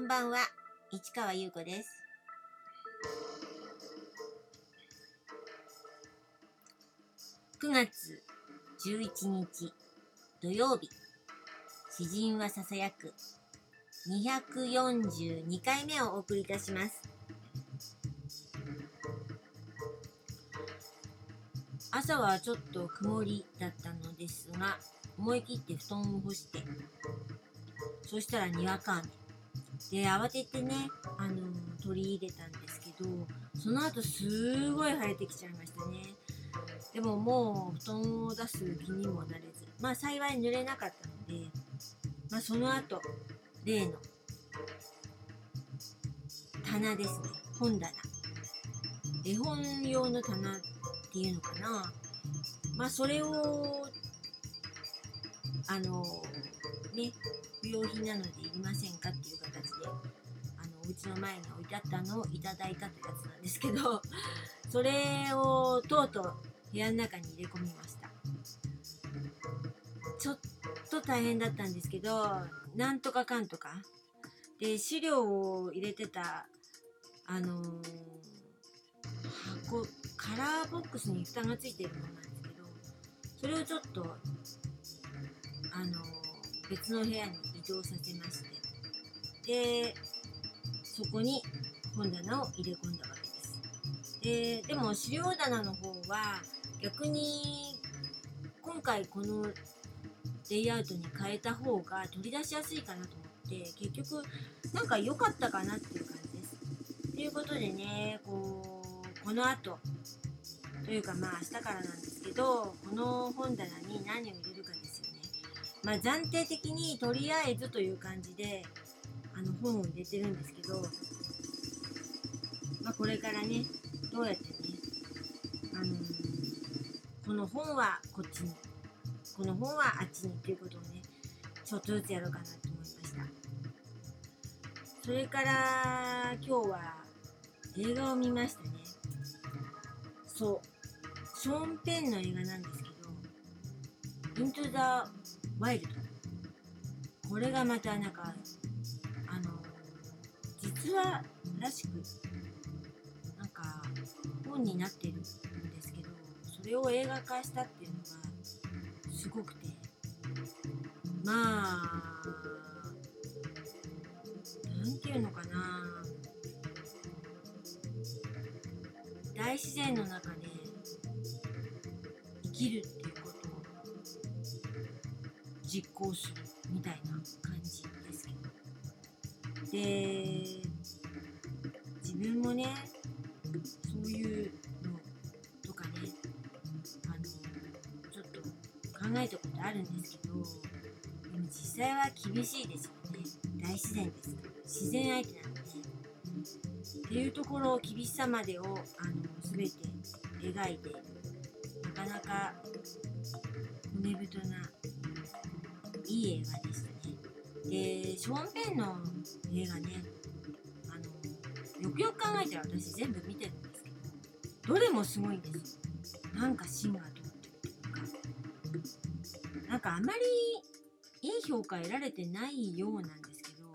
こんばんは、市川優子です。9月11日土曜日、詩人はささやく242回目をお送りいたします。朝はちょっと曇りだったのですが、思い切って布団を干して、そしたらにわか雨。で、慌ててね、あの取り入れたんですけど、その後すごい晴れてきちゃいましたね。でももう布団を出す気にもなれず、まあ幸い濡れなかったので、まあその後、例の棚ですね、本棚。絵本用の棚っていうのかな。まあそれを、あの、ね、不要品なのでいりませんかっていう形で、あの、うちの前に置いてあったのをいただいたってやつなんですけど、それをとうとう部屋の中に入れ込みました。ちょっと大変だったんですけどなんとかかんとか。で資料を入れてたあのー、箱カラーボックスに蓋がついてるものなんですけどそれをちょっとあのー、別の部屋に動させましてでそこに本棚を入れ込んだわけですででも資料棚の方は逆に今回このレイアウトに変えた方が取り出しやすいかなと思って結局なんか良かったかなっていう感じです。ということでねこうこの後というかまあ明日からなんですけどこの本棚に何を入れるか。まあ暫定的にとりあえずという感じであの本を入れてるんですけど、まあ、これからねどうやってねあのーこの本はこっちにこの本はあっちにっていうことをねちょっとずつやろうかなと思いました。それから今日は映画を見ましたね。そう。ショーン・ペンの映画なんですけど「イントゥ・ザ・ワイルド」これがまたなんかあの実はらしくなんか本になってるんですけどそれを映画化したっていうのがすごくてまあ何て言うのかな。大自然の中で生きるっていう実行するみたいな感じですけどで自分もねそういうのとかねあのちょっと考えたことあるんですけどでも実際は厳しいですよね。大自然です自然相手なのでっていうところを厳しさまでをあの全て描いてなかなか骨太ないい映画でしたね。でショーン・ペンの映画ねあのよくよく考えたら私全部見てるんですけどどれもすごいんですよなんか芯が通ってるとかなんかあまりいい評価得られてないようなんですけど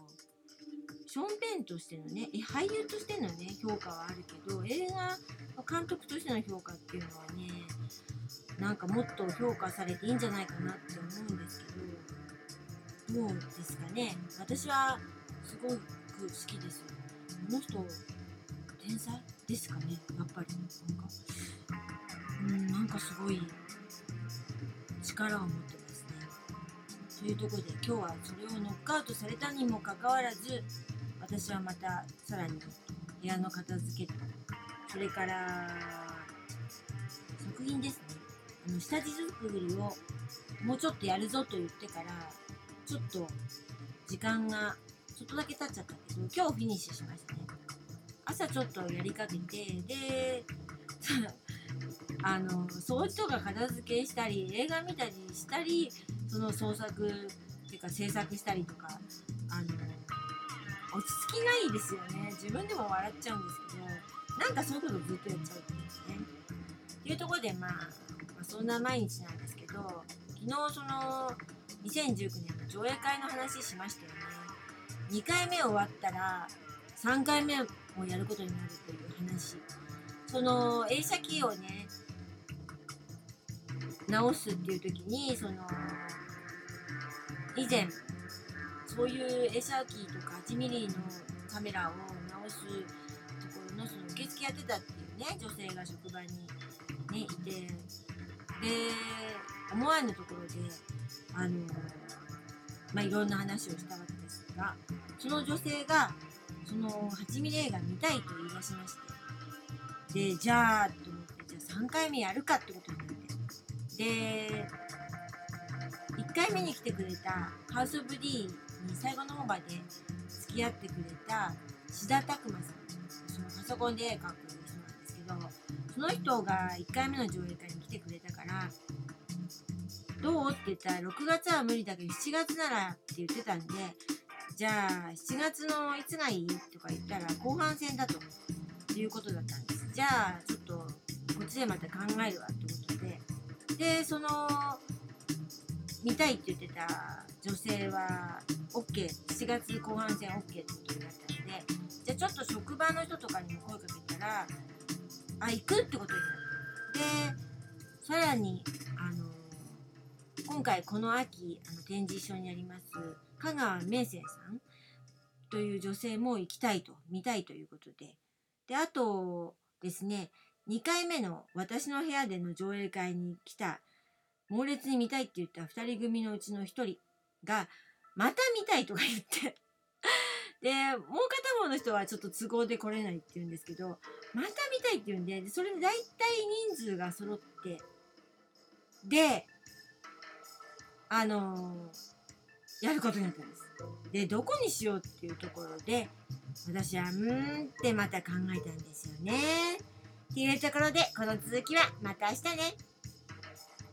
ショーン・ペンとしてのね俳優としてのね評価はあるけど映画の監督としての評価っていうのはねなんかもっと評価されていいんじゃないかなって思うんでけどどうですかね。私はすごく好きです。この人天才ですかね。やっぱり。なんかうんなんかすごい力を持ってますね。というところで今日はそれをノックアウトされたにもかかわらず私はまたさらに部屋の片付けとそれから作品ですね。あの下地作りをもうちょっとやるぞと言ってからちょっと時間がちょっとだけ経っちゃったんです。けど今日フィニッシュしましたね。朝ちょっとやりかけてで あの掃除とか片付けしたり映画見たりしたりその創作っていうか制作したりとかあの落ち着きないですよね。自分でも笑っちゃうんですけどなんかそういうことずっとやっちゃうってですね。っていうところで、まあ、そんな毎日なんですけど昨日その2019年上映会の話しましたよね。2回目終わったら3回目をやることになるという話。その映写機をね直すっていう時にその以前そういう映写機とか 8mm のカメラを直すところのその受付やってたっていうね女性が職場にねいて。で思わぬところであのまあいろんな話をしたわけですがその女性がその 8mm 映画見たいと言い出しましてでじゃあと思ってじゃあ3回目やるかってことになってで1回目に来てくれたハウス・オブ・ディに最後の方まで付き合ってくれた志田拓磨さんそのパソコンで絵描く人なんですけどその人が1回目の上映会に来てくれたからどうって言ったら6月は無理だけど7月ならって言ってたんでじゃあ7月のいつがいいとか言ったら後半戦だということだったんです。じゃあちょっとこっちでまた考えるわってことで。でその見たいって言ってた女性は OK7 月後半戦 OK ってことになったのでじゃあちょっと職場の人とかにも声かけたらあ行くってことになってでさらにあの今回この秋あの展示一緒にやります香川明生さんという女性も行きたいと見たいということで。であとですね2回目の私の部屋での上映会に来た猛烈に見たいって言った2人組のうちの1人がまた見たいとか言って。でもう片方の人はちょっと都合で来れないって言うんですけどまた見たいって言うんでそれで大体人数が揃って。であのー、やることになったんです。でどこにしようっていうところで私はうーんってまた考えたんですよね。っていうところでこの続きはまた明日ね。